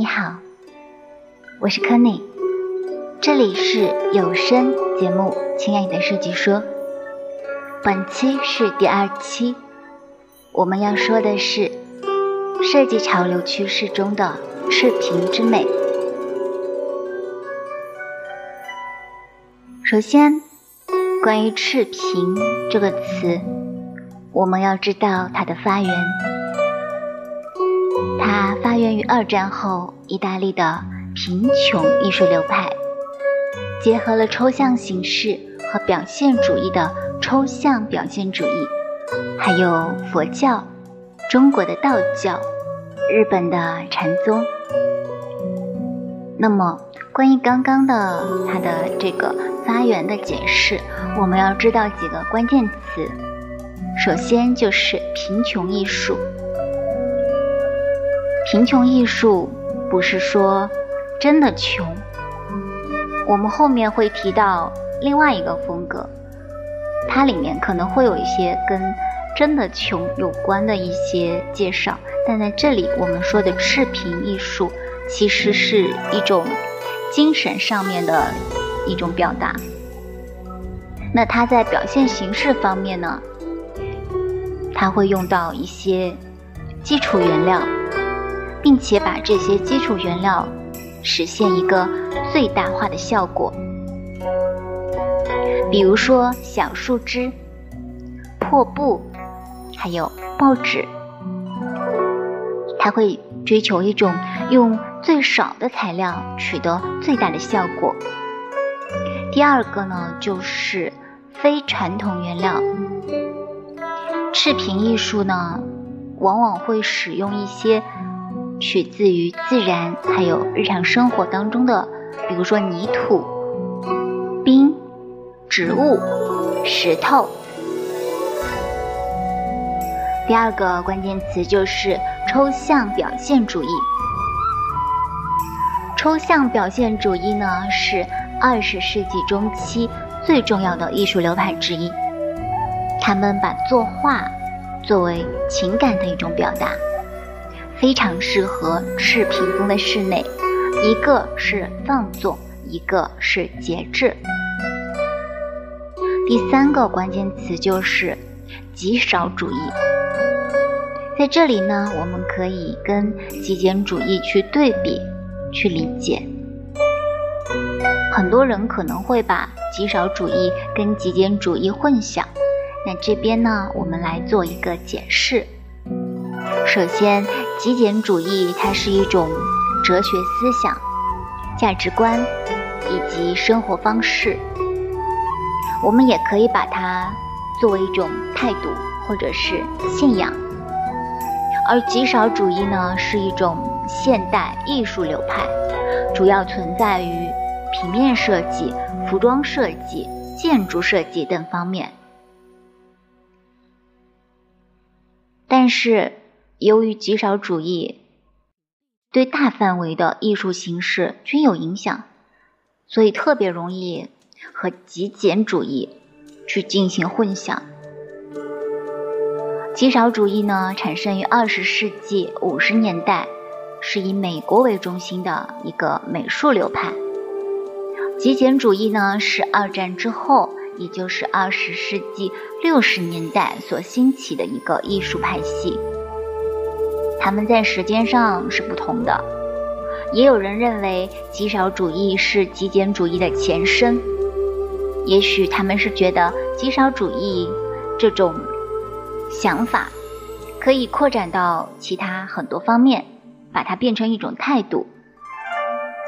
你好，我是柯内，这里是有声节目《亲爱的设计说》，本期是第二期，我们要说的是设计潮流趋势中的赤贫之美。首先，关于赤贫这个词，我们要知道它的发源。发源于二战后意大利的贫穷艺术流派，结合了抽象形式和表现主义的抽象表现主义，还有佛教、中国的道教、日本的禅宗。那么，关于刚刚的它的这个发源的解释，我们要知道几个关键词。首先就是贫穷艺术。贫穷艺术不是说真的穷，我们后面会提到另外一个风格，它里面可能会有一些跟真的穷有关的一些介绍，但在这里我们说的赤贫艺术，其实是一种精神上面的一种表达。那它在表现形式方面呢，它会用到一些基础原料。并且把这些基础原料实现一个最大化的效果，比如说小树枝、破布，还有报纸，它会追求一种用最少的材料取得最大的效果。第二个呢，就是非传统原料，赤贫艺术呢，往往会使用一些。取自于自然，还有日常生活当中的，比如说泥土、冰、植物、石头。第二个关键词就是抽象表现主义。抽象表现主义呢，是二十世纪中期最重要的艺术流派之一。他们把作画作为情感的一种表达。非常适合赤贫中的室内，一个是放纵，一个是节制。第三个关键词就是极少主义，在这里呢，我们可以跟极简主义去对比，去理解。很多人可能会把极少主义跟极简主义混淆，那这边呢，我们来做一个解释。首先，极简主义它是一种哲学思想、价值观以及生活方式。我们也可以把它作为一种态度或者是信仰。而极少主义呢，是一种现代艺术流派，主要存在于平面设计、服装设计、建筑设计等方面。但是，由于极少主义对大范围的艺术形式均有影响，所以特别容易和极简主义去进行混淆。极少主义呢，产生于二十世纪五十年代，是以美国为中心的一个美术流派。极简主义呢，是二战之后，也就是二十世纪六十年代所兴起的一个艺术派系。他们在时间上是不同的，也有人认为极少主义是极简主义的前身，也许他们是觉得极少主义这种想法可以扩展到其他很多方面，把它变成一种态度，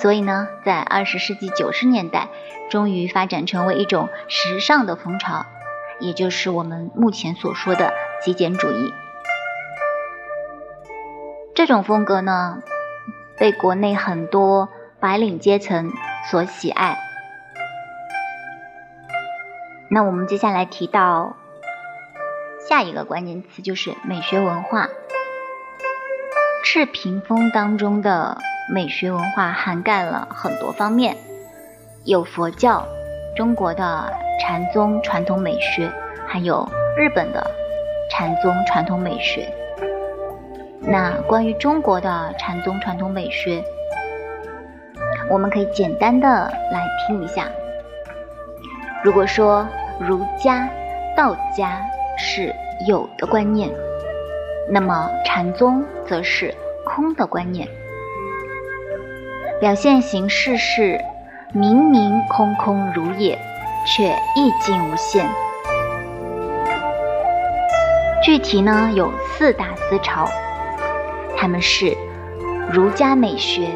所以呢，在二十世纪九十年代，终于发展成为一种时尚的风潮，也就是我们目前所说的极简主义。这种风格呢，被国内很多白领阶层所喜爱。那我们接下来提到下一个关键词，就是美学文化。赤屏风当中的美学文化涵盖了很多方面，有佛教、中国的禅宗传统美学，还有日本的禅宗传统美学。那关于中国的禅宗传统美学，我们可以简单的来听一下。如果说儒家、道家是有的观念，那么禅宗则是空的观念。表现形式是明明空空如也，却意境无限。具体呢有四大思潮，他们是儒家美学、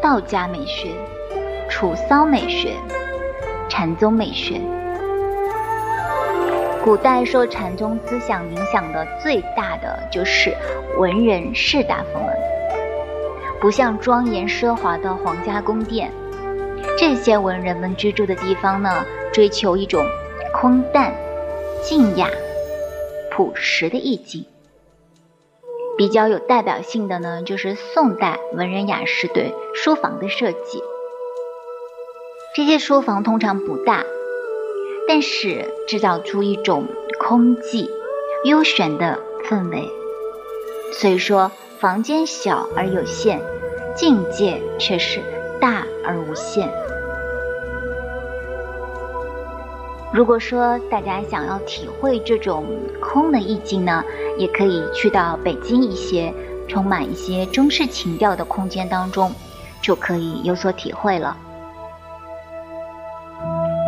道家美学、楚骚美学、禅宗美学。古代受禅宗思想影响的最大的就是文人士大夫们。不像庄严奢华的皇家宫殿，这些文人们居住的地方呢，追求一种空淡、静雅、朴实的意境。比较有代表性的呢，就是宋代文人雅士对书房的设计。这些书房通常不大，但是制造出一种空寂、幽玄的氛围。所以说。房间小而有限，境界却是大而无限。如果说大家想要体会这种空的意境呢，也可以去到北京一些充满一些中式情调的空间当中，就可以有所体会了。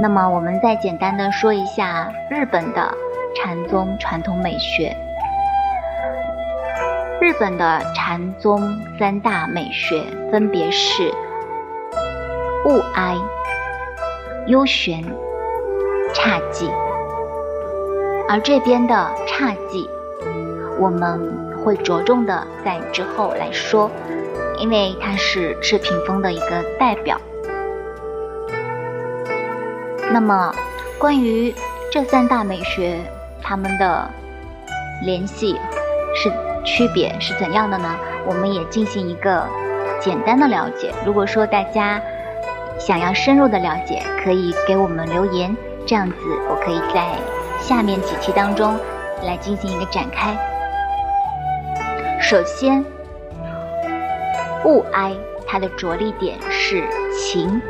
那么，我们再简单的说一下日本的禅宗传统美学。日本的禅宗三大美学分别是物哀、幽玄、侘寂，而这边的侘寂，我们会着重的在之后来说，因为它是赤屏风的一个代表。那么，关于这三大美学，它们的联系是。区别是怎样的呢？我们也进行一个简单的了解。如果说大家想要深入的了解，可以给我们留言，这样子我可以在下面几期当中来进行一个展开。首先，物哀它的着力点是情，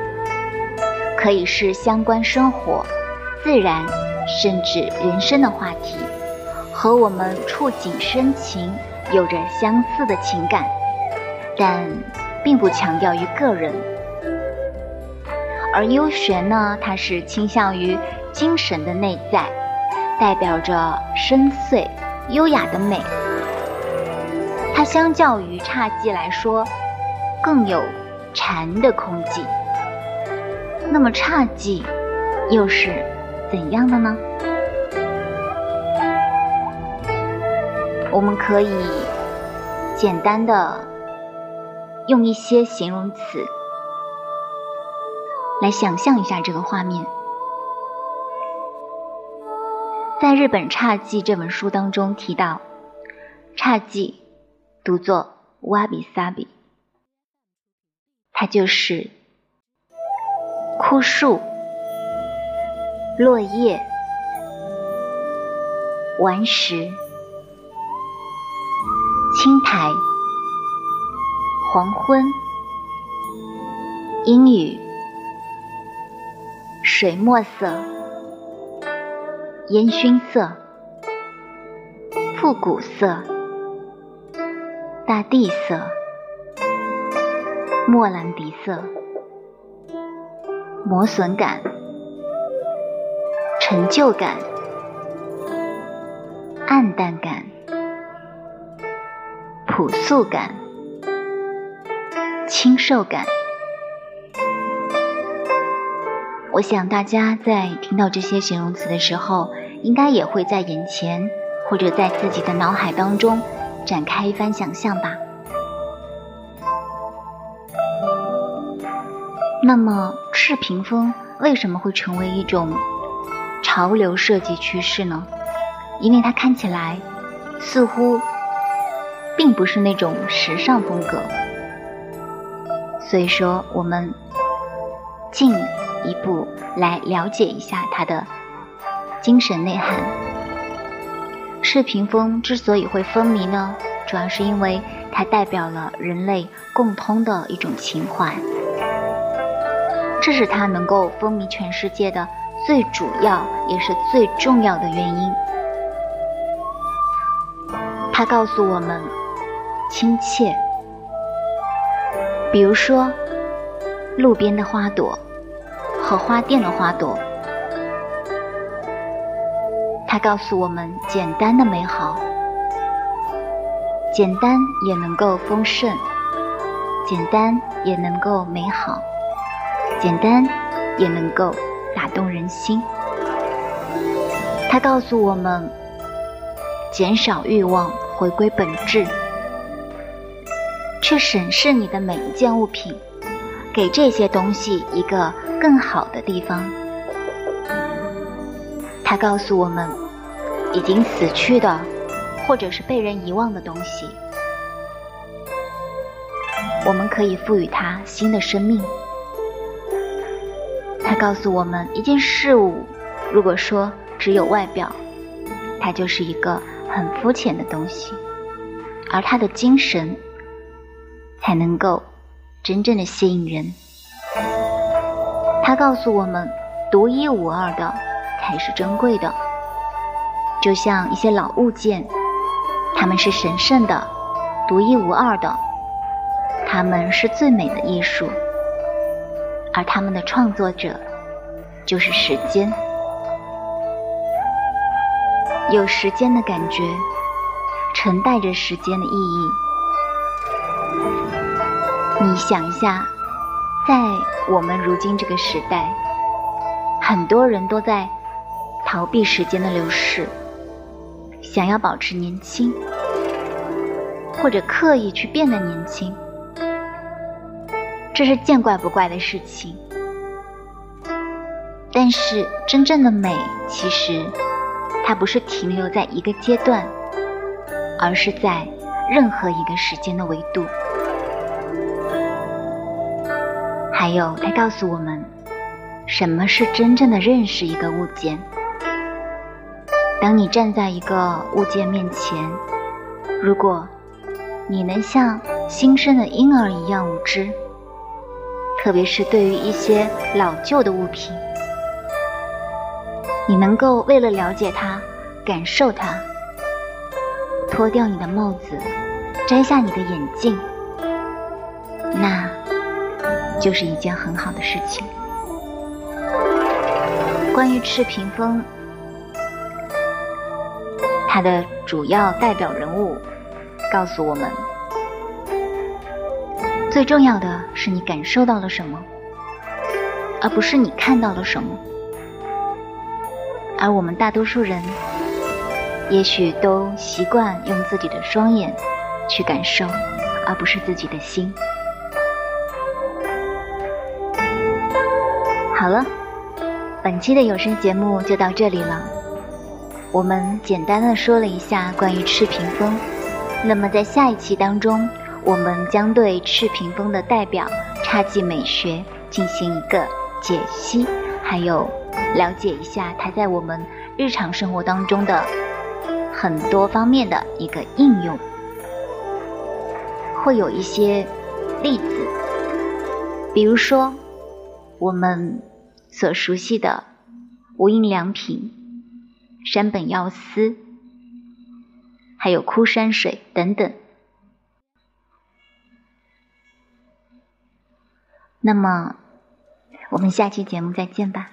可以是相关生活、自然甚至人生的话题。和我们触景生情有着相似的情感，但并不强调于个人。而幽玄呢，它是倾向于精神的内在，代表着深邃、优雅的美。它相较于侘寂来说，更有禅的空寂。那么侘寂又是怎样的呢？我们可以简单的用一些形容词来想象一下这个画面。在日本侘寂这本书当中提到，侘寂读作瓦比萨比，它就是枯树、落叶、顽石。青苔、黄昏、阴雨、水墨色、烟熏色、复古色、大地色、莫兰迪色、磨损感、陈旧感、暗淡感。朴素感、清瘦感，我想大家在听到这些形容词的时候，应该也会在眼前或者在自己的脑海当中展开一番想象吧。那么，赤屏风为什么会成为一种潮流设计趋势呢？因为它看起来似乎。并不是那种时尚风格，所以说我们进一步来了解一下它的精神内涵。赤屏风之所以会风靡呢，主要是因为它代表了人类共通的一种情怀，这是它能够风靡全世界的最主要也是最重要的原因。它告诉我们亲切，比如说路边的花朵和花店的花朵。它告诉我们简单的美好，简单也能够丰盛，简单也能够美好，简单也能够打动人心。它告诉我们减少欲望，回归本质，去审视你的每一件物品，给这些东西一个更好的地方。它告诉我们。已经死去的，或者是被人遗忘的东西，我们可以赋予它新的生命。它告诉我们，一件事物如果说只有外表，它就是一个很肤浅的东西，而它的精神才能够真正的吸引人。它告诉我们，独一无二的才是珍贵的。就像一些老物件，它们是神圣的、独一无二的，它们是最美的艺术，而它们的创作者就是时间。有时间的感觉，承载着时间的意义。你想一下，在我们如今这个时代，很多人都在逃避时间的流逝。想要保持年轻，或者刻意去变得年轻，这是见怪不怪的事情。但是真正的美，其实它不是停留在一个阶段，而是在任何一个时间的维度。还有，它告诉我们，什么是真正的认识一个物件。当你站在一个物件面前，如果你能像新生的婴儿一样无知，特别是对于一些老旧的物品，你能够为了了解它、感受它，脱掉你的帽子，摘下你的眼镜，就是一件很好的事情。关于赤屏风。它的主要代表人物告诉我们：最重要的是你感受到了什么，而不是你看到了什么。而我们大多数人，也许都习惯用自己的双眼去感受，而不是自己的心。好了，本期的有声节目就到这里了。我们简单的说了一下关于赤屏风，那么在下一期当中，我们将对赤屏风的代表侘寂美学进行一个解析，还有了解一下它在我们日常生活当中的很多方面的一个应用，会有一些例子，比如说我们所熟悉的无印良品。山本耀司，还有枯山水等等。那么，我们下期节目再见吧。